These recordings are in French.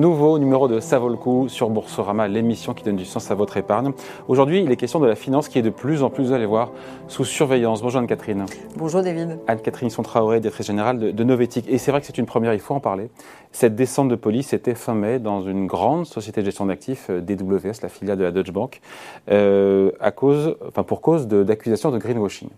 Nouveau numéro de Ça vaut le coup sur Boursorama, l'émission qui donne du sens à votre épargne. Aujourd'hui, il est question de la finance qui est de plus en plus, vous allez voir, sous surveillance. Bonjour Anne-Catherine. Bonjour David. Anne-Catherine Sontraoré, directrice générale de, de Novetic. Et c'est vrai que c'est une première, il faut en parler. Cette descente de police était fin mai dans une grande société de gestion d'actifs, euh, DWS, la filiale de la Deutsche Bank, euh, à cause, enfin pour cause d'accusations de, greenwashing.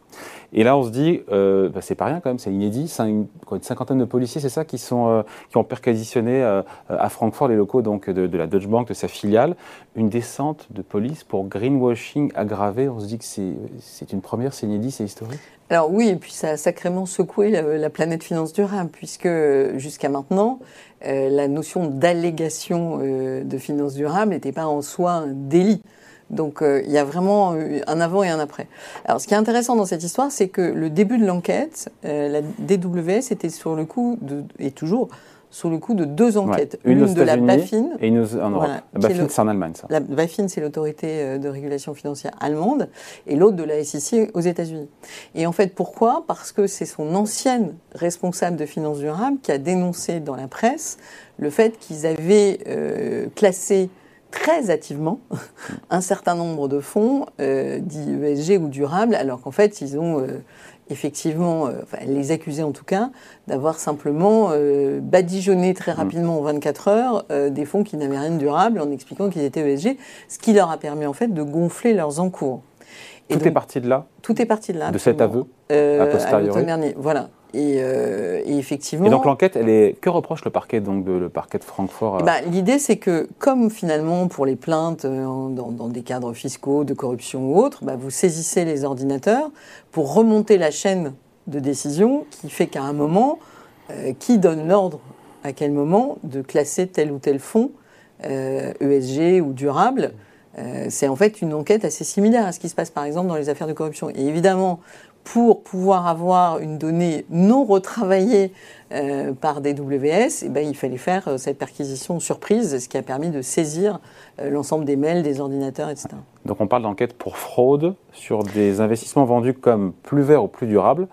Et là, on se dit, euh, bah, c'est pas rien quand même, c'est inédit. Une, une, cinquantaine de policiers, c'est ça, qui, sont, euh, qui ont perquisitionné à Francfort les locaux donc, de, la Deutsche Bank, de sa filiale. Une descente de police pour greenwashing aggravé. On se dit que c'est une première, c'est inédit, c'est historique. Alors oui, et puis ça a sacrément secoué la, la planète finance durable, puisque jusqu'à maintenant, euh, la notion d'allégation euh, de finance durable n'était pas en soi un délit. Donc euh, il y a vraiment un avant et un après. Alors ce qui est intéressant dans cette histoire, c'est que le début de l'enquête, la DWS était sur le coup, et toujours, sous le coup de deux enquêtes. Ouais, une, une de la BaFin. Et une en Europe. Voilà, la BaFin, c'est en Allemagne, ça. La BaFin, c'est l'autorité euh, de régulation financière allemande, et l'autre de la SEC aux États-Unis. Et en fait, pourquoi? Parce que c'est son ancienne responsable de finances durables qui a dénoncé dans la presse le fait qu'ils avaient euh, classé très hâtivement un certain nombre de fonds euh, dits ESG ou durables, alors qu'en fait, ils ont euh, effectivement, euh, enfin, les accusés en tout cas, d'avoir simplement euh, badigeonné très rapidement en 24 heures euh, des fonds qui n'avaient rien de durable en expliquant qu'ils étaient ESG, ce qui leur a permis en fait de gonfler leurs encours. Et tout donc, est parti de là Tout est parti de là. De cet aveu a posteriori. voilà. Et, euh, et, effectivement. Et donc l'enquête, elle est que reproche le parquet donc de, le parquet de Francfort eh ben, L'idée, c'est que comme finalement pour les plaintes euh, dans, dans, des cadres fiscaux, de corruption ou autres, bah, vous saisissez les ordinateurs pour remonter la chaîne de décision qui fait qu'à un moment, euh, qui donne l'ordre à quel moment de classer tel ou tel fonds euh, ESG ou durable. Euh, c'est en fait une enquête assez similaire à ce qui se passe par exemple dans les affaires de corruption. Et évidemment, pour pouvoir avoir une donnée non retravaillée euh, par des WS, eh ben, il fallait faire euh, cette perquisition surprise, ce qui a permis de saisir euh, l'ensemble des mails, des ordinateurs, etc. Donc on parle d'enquête pour fraude sur des investissements vendus comme plus verts ou plus durables.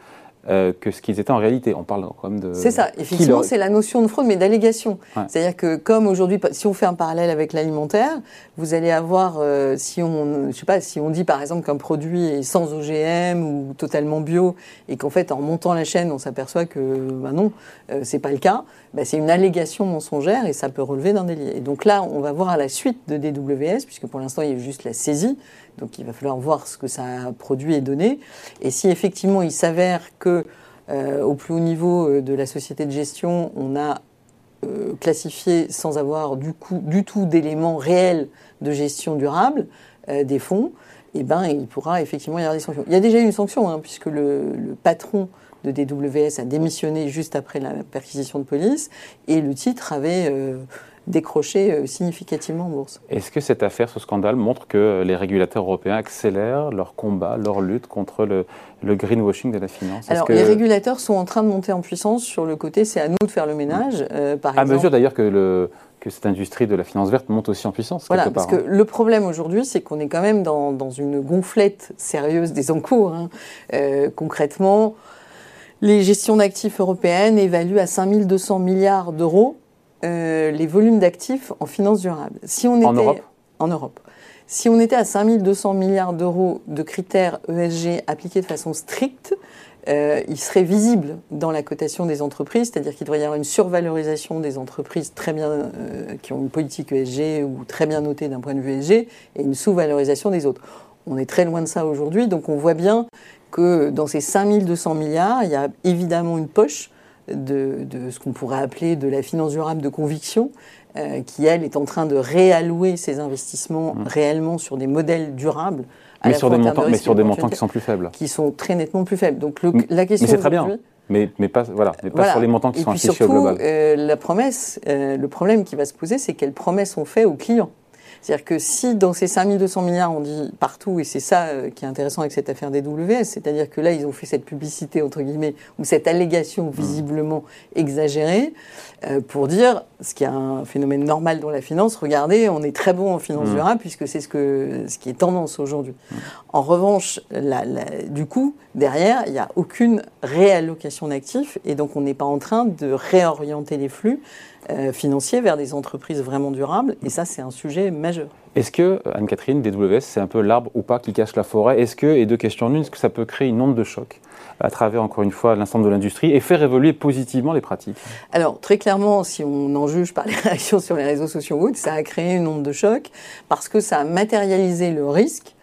Euh, que ce qu'ils étaient en réalité. On parle quand même de. C'est ça, effectivement, c'est la notion de fraude, mais d'allégation. Ouais. C'est-à-dire que, comme aujourd'hui, si on fait un parallèle avec l'alimentaire, vous allez avoir, euh, si on, je sais pas, si on dit par exemple qu'un produit est sans OGM ou totalement bio, et qu'en fait, en montant la chaîne, on s'aperçoit que, bah non, euh, c'est pas le cas, bah, c'est une allégation mensongère et ça peut relever d'un délit. Et donc là, on va voir à la suite de DWS, puisque pour l'instant, il y a juste la saisie. Donc il va falloir voir ce que ça a produit et donné. Et si effectivement il s'avère que euh, au plus haut niveau de la société de gestion, on a euh, classifié sans avoir du, coup, du tout d'éléments réels de gestion durable euh, des fonds, eh ben, il pourra effectivement y avoir des sanctions. Il y a déjà eu une sanction, hein, puisque le, patron de DWS a démissionné juste après la perquisition de police, et le titre avait euh, décroché significativement en bourse. Est-ce que cette affaire, ce scandale, montre que les régulateurs européens accélèrent leur combat, leur lutte contre le, le greenwashing de la finance? Alors, que... les régulateurs sont en train de monter en puissance sur le côté, c'est à nous de faire le ménage. Euh, par à exemple, mesure d'ailleurs que, le, que cette industrie de la finance verte monte aussi en puissance. Voilà, part, parce que hein. le problème aujourd'hui, c'est qu'on est quand même dans, dans, une gonflette sérieuse des encours. Hein. Euh, concrètement, les gestions d'actifs européennes évaluent à 5200 milliards d'euros euh, les volumes d'actifs en finance durable. Si on était en Europe, en Europe. Si on était à 5200 milliards d'euros de critères ESG appliqués de façon stricte, euh, il serait visible dans la cotation des entreprises, c'est-à-dire qu'il devrait y avoir une survalorisation des entreprises très bien, euh, qui ont une politique ESG ou très bien notée d'un point de vue ESG, et une sous-valorisation des autres. On est très loin de ça aujourd'hui, donc on voit bien que dans ces 5200 milliards, il y a évidemment une poche de, de ce qu'on pourrait appeler de la finance durable de conviction, euh, qui, elle, est en train de réallouer ses investissements mmh. réellement sur des modèles durables. Mais sur, des montants, mais sur des montants qui sont plus faibles. Qui sont très nettement plus faibles. Donc le, la question mais c'est très bien. Mais, mais, pas, voilà, mais pas sur les montants qui Et sont affichés au global. Euh, la promesse, euh, le problème qui va se poser, c'est quelles promesses on fait aux clients. C'est-à-dire que si dans ces 5200 milliards, on dit partout, et c'est ça euh, qui est intéressant avec cette affaire des WS, c'est-à-dire que là, ils ont fait cette publicité, entre guillemets, ou cette allégation visiblement exagérée, euh, pour dire, ce qui est un phénomène normal dans la finance, regardez, on est très bon en finance Mmh. durable, puisque c'est ce, que, ce qui est tendance aujourd'hui. En revanche, la, la, du coup, derrière, il n'y a aucune réallocation d'actifs, et donc on n'est pas en train de réorienter les flux euh, financiers vers des entreprises vraiment durables. Et ça, c'est un sujet majeur. Est-ce que, Anne-Catherine, DWS, c'est un peu l'arbre ou pas qui cache la forêt? Est-ce que, et deux questions en une, est-ce que ça peut créer une onde de choc à travers, encore une fois, l'ensemble de l'industrie et faire évoluer positivement les pratiques? Alors, très clairement, si on en juge par les réactions sur les réseaux sociaux, ça a créé une onde de choc parce que ça a matérialisé le risque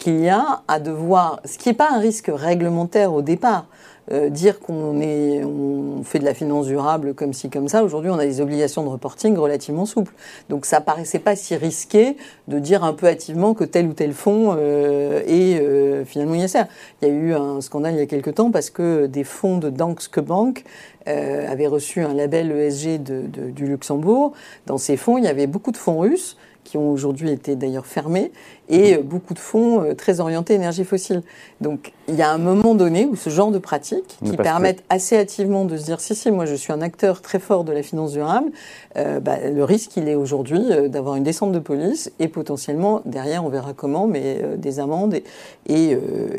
qu'il y a à devoir, ce qui n'est pas un risque réglementaire au départ, euh, dire qu'on est, on fait de la finance durable comme ci comme ça. Aujourd'hui, on a des obligations de reporting relativement souples. Donc, ça paraissait pas si risqué de dire un peu hâtivement que tel ou tel fonds euh, est euh, finalement ISR. Il y a eu un scandale il y a quelque temps parce que des fonds de Danske Bank avaient reçu un label ESG du Luxembourg. Dans ces fonds, il y avait beaucoup de fonds russes qui ont aujourd'hui été d'ailleurs fermés, et euh, beaucoup de fonds euh, très orientés énergie fossile. Donc il y a un moment donné où ce genre de pratiques qui permettent assez hâtivement de se dire si si moi je suis un acteur très fort de la finance durable, euh, bah, le risque il est aujourd'hui d'avoir une descente de police et potentiellement derrière on verra comment mais des amendes et,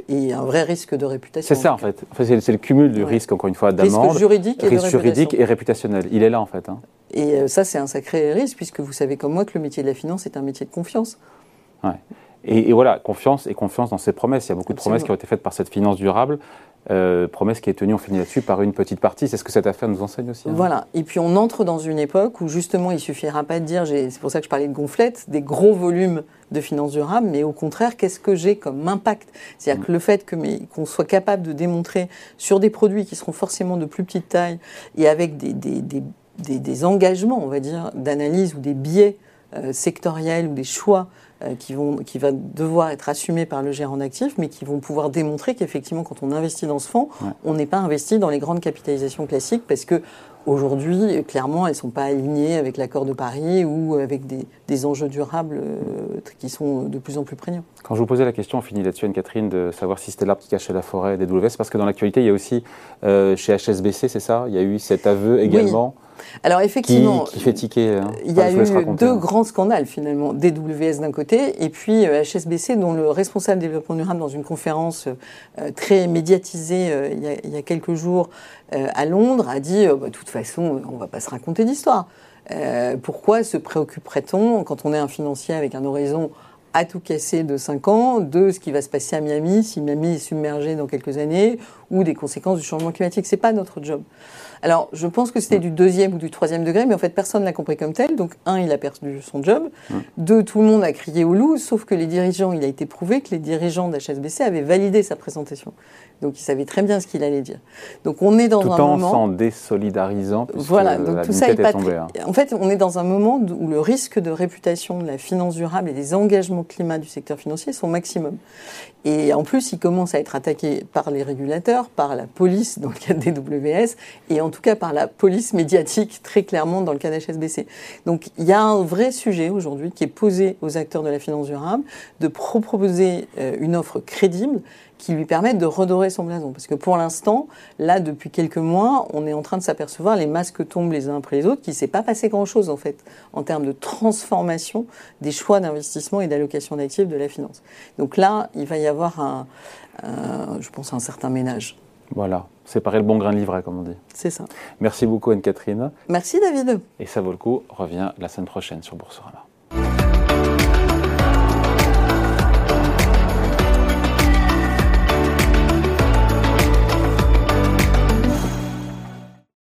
et, un vrai risque de réputation. C'est ça en fait. c'est le cumul du risque encore une fois d'amende, risque juridique, risque juridique et réputationnel. Il est là en fait. Hein. Et euh, ça, c'est un sacré risque, puisque vous savez comme moi que le métier de la finance est un métier de confiance. Ouais. Et, voilà, confiance et confiance dans ses promesses. Il y a beaucoup de promesses qui ont été faites par cette finance durable. Euh, promesse qui est tenue, on finit là-dessus, par une petite partie. C'est ce que cette affaire nous enseigne aussi. Hein. Voilà. Et puis on entre dans une époque où justement il suffira pas de dire, c'est pour ça que je parlais de gonflette, des gros volumes de finances durables, mais au contraire, qu'est-ce que j'ai comme impact? C'est-à-dire mm. que le fait qu'on soit capable de démontrer sur des produits qui seront forcément de plus petite taille et avec des, des, des des, engagements, on va dire, d'analyse ou des biais euh, sectoriels ou des choix euh, qui, vont, qui va devoir être assumés par le gérant d'actifs, mais qui vont pouvoir démontrer qu'effectivement, quand on investit dans ce fonds, on n'est pas investi dans les grandes capitalisations classiques parce que Aujourd'hui, clairement, elles ne sont pas alignées avec l'accord de Paris ou avec des, enjeux durables euh, qui sont de plus en plus prégnants. Quand je vous posais la question, on finit là-dessus, Anne-Catherine, de savoir si c'était l'arbre qui cachait la forêt des WS, parce que dans l'actualité, il y a aussi, chez HSBC, c'est ça? Il y a eu cet aveu également alors effectivement, qui, fait tiquer. Hein. Il y a eu deux hein. grands scandales finalement, DWS d'un côté et puis HSBC dont le responsable développement durable dans une conférence euh, très médiatisée euh, il, y a, quelques jours euh, à Londres a dit bah, de toute façon on ne va pas se raconter d'histoire. pourquoi se préoccuperait-on quand on est un financier avec un horizon à tout casser de 5 ans, de ce qui va se passer à Miami, si Miami est submergé dans quelques années, ou des conséquences du changement climatique. C'est pas notre job. Alors, je pense que c'était du deuxième ou du troisième degré, mais en fait, personne ne l'a compris comme tel. Donc, un, il a perdu son job. Deux, tout le monde a crié au loup, sauf que les dirigeants, il a été prouvé que les dirigeants d'HSBC avaient validé sa présentation. Donc, ils savaient très bien ce qu'il allait dire. Donc, on est dans tout un moment. Tout en s'en désolidarisant. Voilà, donc tout ça est pas hein. En fait, on est dans un moment où le risque de réputation de la finance durable et des engagements climat du secteur financier sont maximum. Et en plus, il commence à être attaqué par les régulateurs, par la police dans le cadre des WS, et en tout cas par la police médiatique très clairement dans le cas d'HSBC. Donc il y a un vrai sujet aujourd'hui qui est posé aux acteurs de la finance durable de proposer euh, une offre crédible qui lui permettent de redorer son blason. Parce que pour l'instant, là, depuis quelques mois, on est en train de s'apercevoir, les masques tombent les uns après les autres, qu'il ne s'est pas passé grand-chose, en fait, en termes de transformation des choix d'investissement et d'allocation d'actifs de la finance. Donc là, il va y avoir, un, je pense, un certain ménage. Voilà, séparer le bon grain de livret, comme on dit. C'est ça. Merci beaucoup, Anne-Catherine. Merci, David. Et ça vaut le coup, revient la semaine prochaine sur Boursorama.